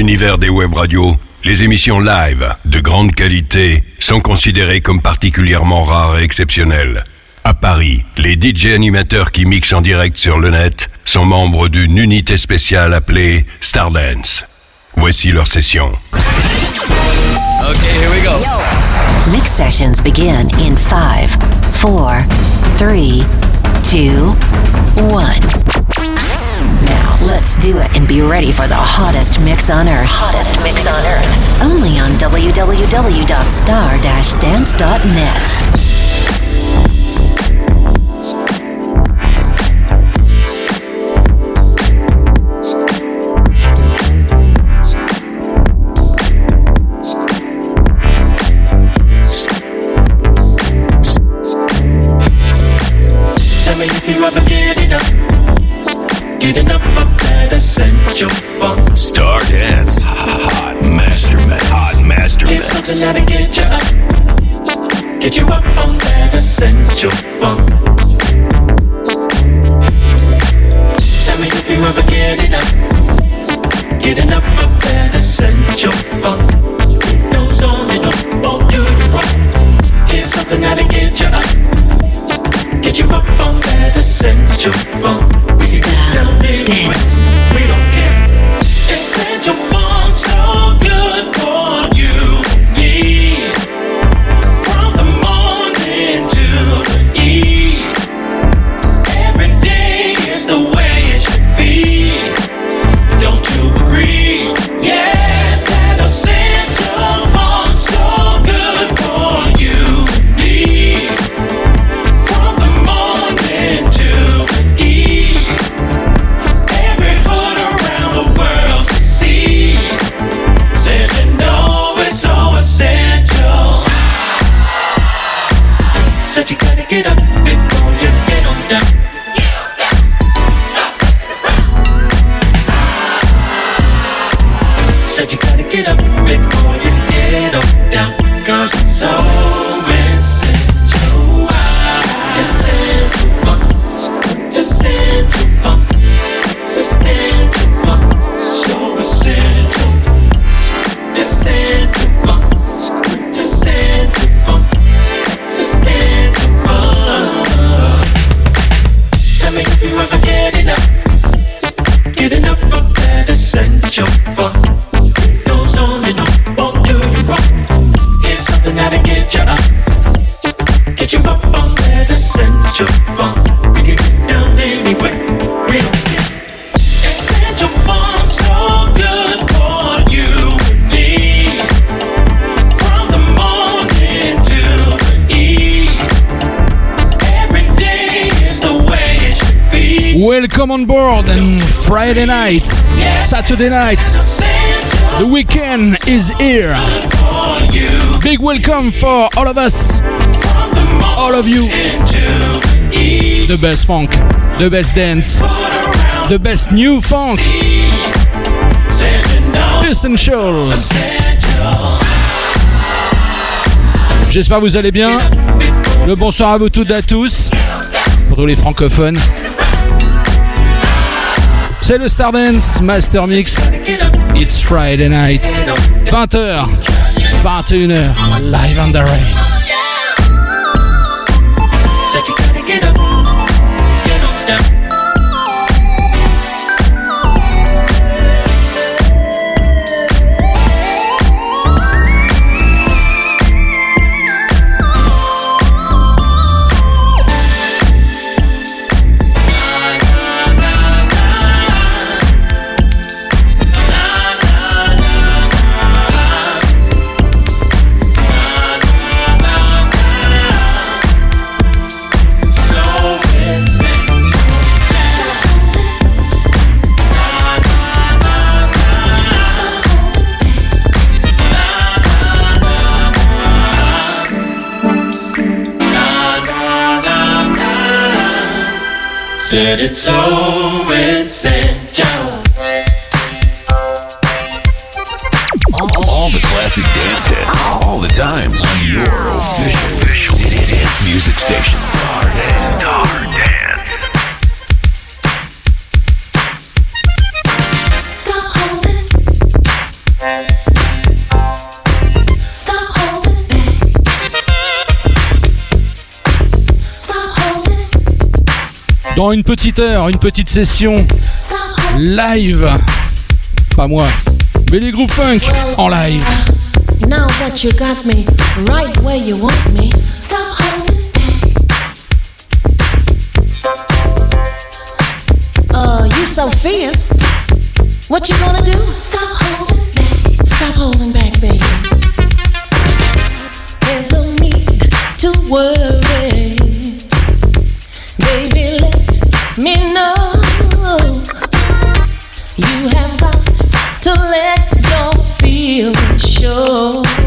l'univers des web radios, les émissions live de grande qualité sont considérées comme particulièrement rares et exceptionnelles. À Paris, les DJ animateurs qui mixent en direct sur le net sont membres d'une unité spéciale appelée Stardance. Voici leur session. Okay, here we go. Mix sessions begin in 5, 4, 3, 2, 1. Let's do it and be ready for the hottest mix on earth. Hottest mix on earth. Only on www.star-dance.net. essential funk. Star Dance. Hot Master Mix. Hot Master It's something that'll get you up. Get you up on that essential funk. Tell me if you ever get enough. Get enough of that essential funk. It goes on and on, won't do you wrong. It's something that'll get you up. Get you up on that essential funk. We can get down anyway said you want so Saturday night, the weekend is here. Big welcome for all of us, all of you. The best funk, the best dance, the best new funk, essential. J'espère vous allez bien. Le bonsoir à vous toutes et à tous, pour tous les francophones. C'est le Stardance Master Mix. It's Friday night. 20h, 21h, live on the rails. Said it's so essential. All, all the classic dance hits, all the time on your official, dance music station. Dans une petite heure, une petite session live. Pas moi, mais les groupes funk en live. Now that you got me right where you want me, stop holding back. Oh, you so fierce. What you gonna do? Stop holding back. Stop holding back, baby. There's no need to worry. feel me, sure.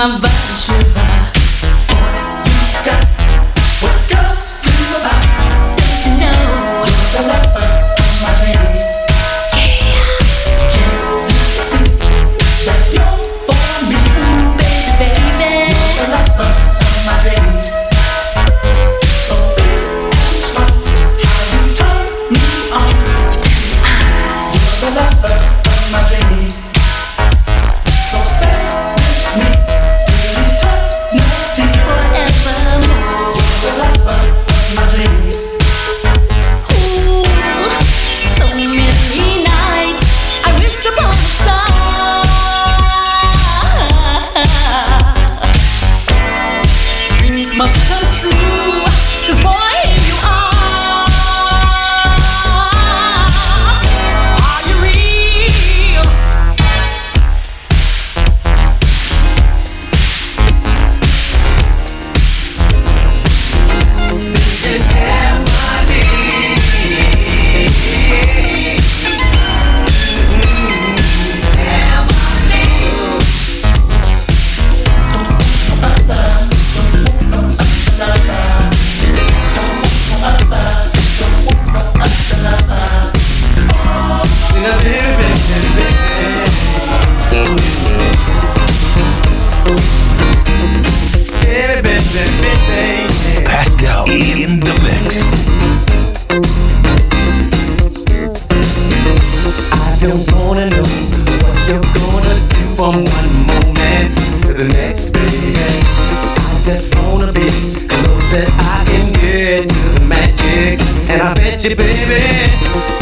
my vibe, to the magic. And I bet you, baby,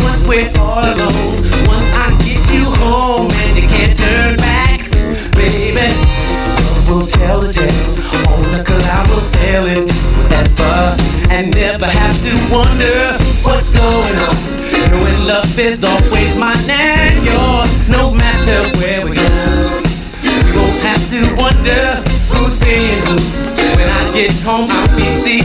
once we're all alone, once I get you home and you can't turn back, baby, we'll tell the tale on the cloud, we'll sail into forever and never have to wonder what's going on. Knowing love is always mine and yours, no matter where we go. We won't have to wonder who's seeing who. When I get home, I'll be seeing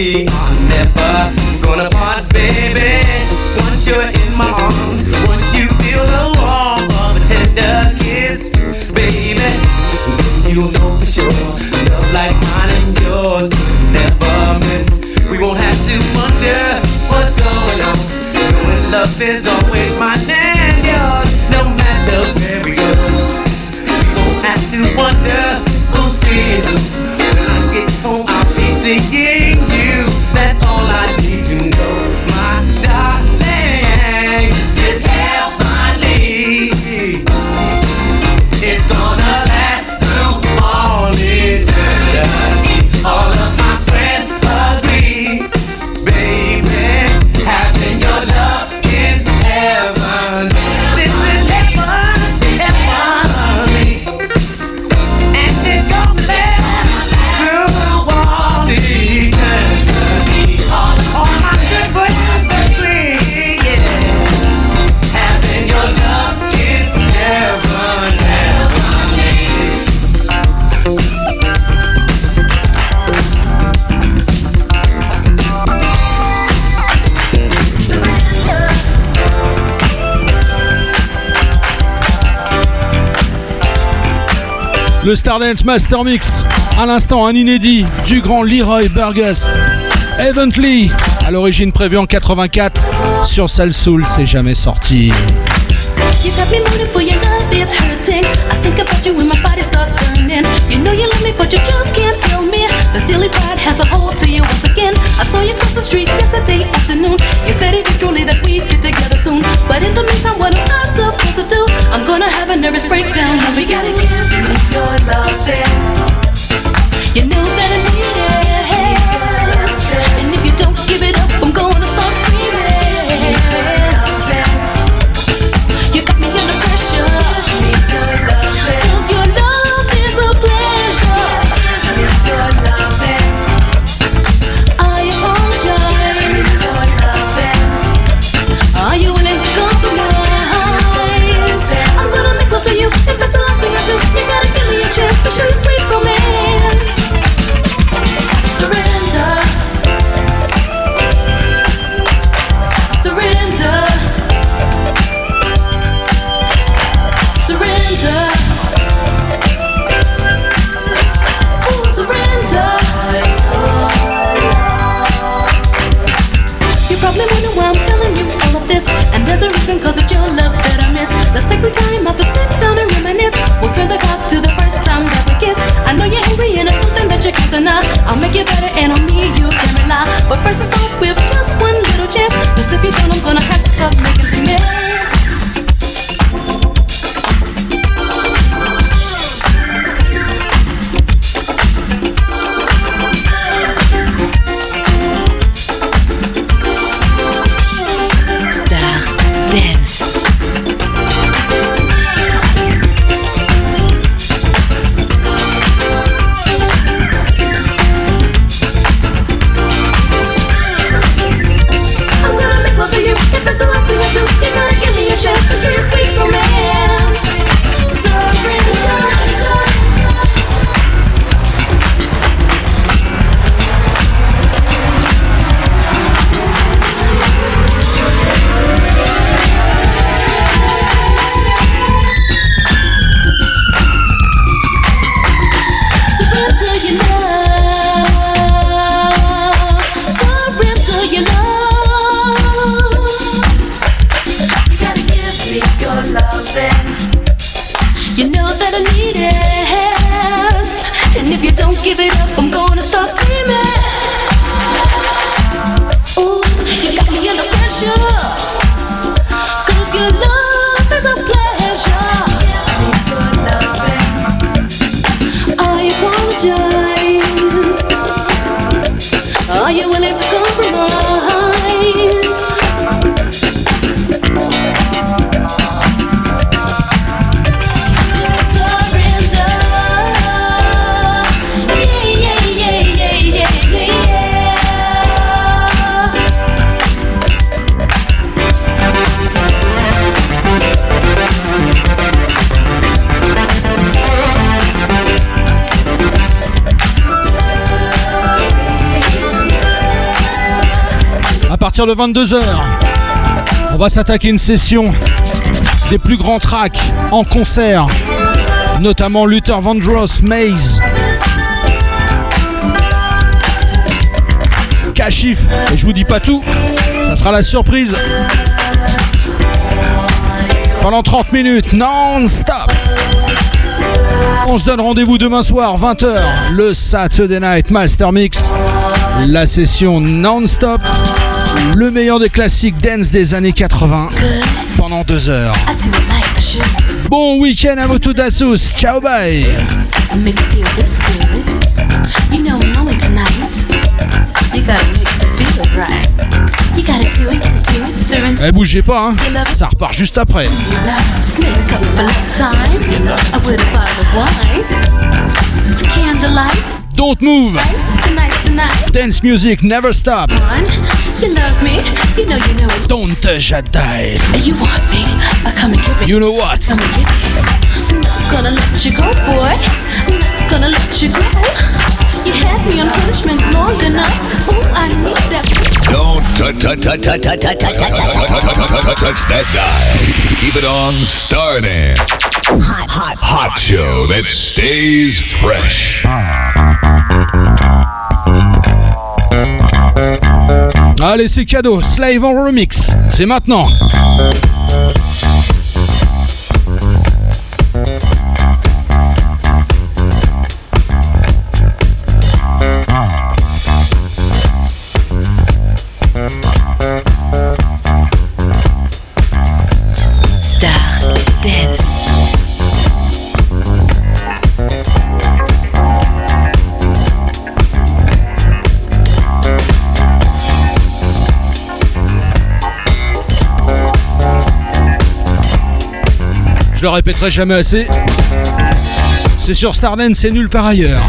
we are never gonna part, baby. Once you're in my arms, once you feel the warmth of a tender kiss, baby, then you know for sure love like mine and yours could never miss. We won't have to wonder what's going on. Knowing love is always mine and yours, no matter where we go. We won't have to wonder who's seeing. When I get home, I'll be seeing Le Stardance Master Mix. À l'instant, un inédit du grand Leroy Burgess. Eventually, à l'origine prévu en 84 sur Cell Soul, c'est jamais sorti. You got me moaning for your love is hurting. I think about you when my body starts burning. You know you love me, but you just can't tell me. The silly pride has a hold to you once again. I saw you cross the street yesterday afternoon. You said eventually that we'd get together soon. But in the meantime, what am I supposed to do? I'm gonna have a nervous breakdown. Now we gotta You know this. And there's a reason, cause it's your love that I miss. Let's take some time out to sit down and reminisce. We'll turn the clock to the first time that we kiss. I know you're angry and it's something that you can't deny. I'll make you better and on me you can rely. But first, it's all de 22h, on va s'attaquer une session des plus grands tracks en concert, notamment Luther Vandross, Maze, Kashif, et je vous dis pas tout, ça sera la surprise. Pendant 30 minutes, non-stop. On se donne rendez-vous demain soir, 20h, le Saturday Night Master Mix. La session non-stop. Le meilleur des classiques dance des années 80 pendant deux heures. Bon week-end à vous toutes à tous. Ciao bye. Eh bougez pas, hein. ça repart juste après. Don't move. Dance music never stop. You love me, you know you know it. Don't Jedi. You want me, I come and give it. You know what? I'm gonna let you go, boy. I'm gonna let you go. You had me on punishment long enough. Oh, I need that. Don't touch that dial. Keep it on starting. Hot, hot, hot show that stays fresh. Allez, c'est cadeau. Slave en remix. C'est maintenant. Je le répéterai jamais assez. C'est sur Stardance, c'est nul par ailleurs.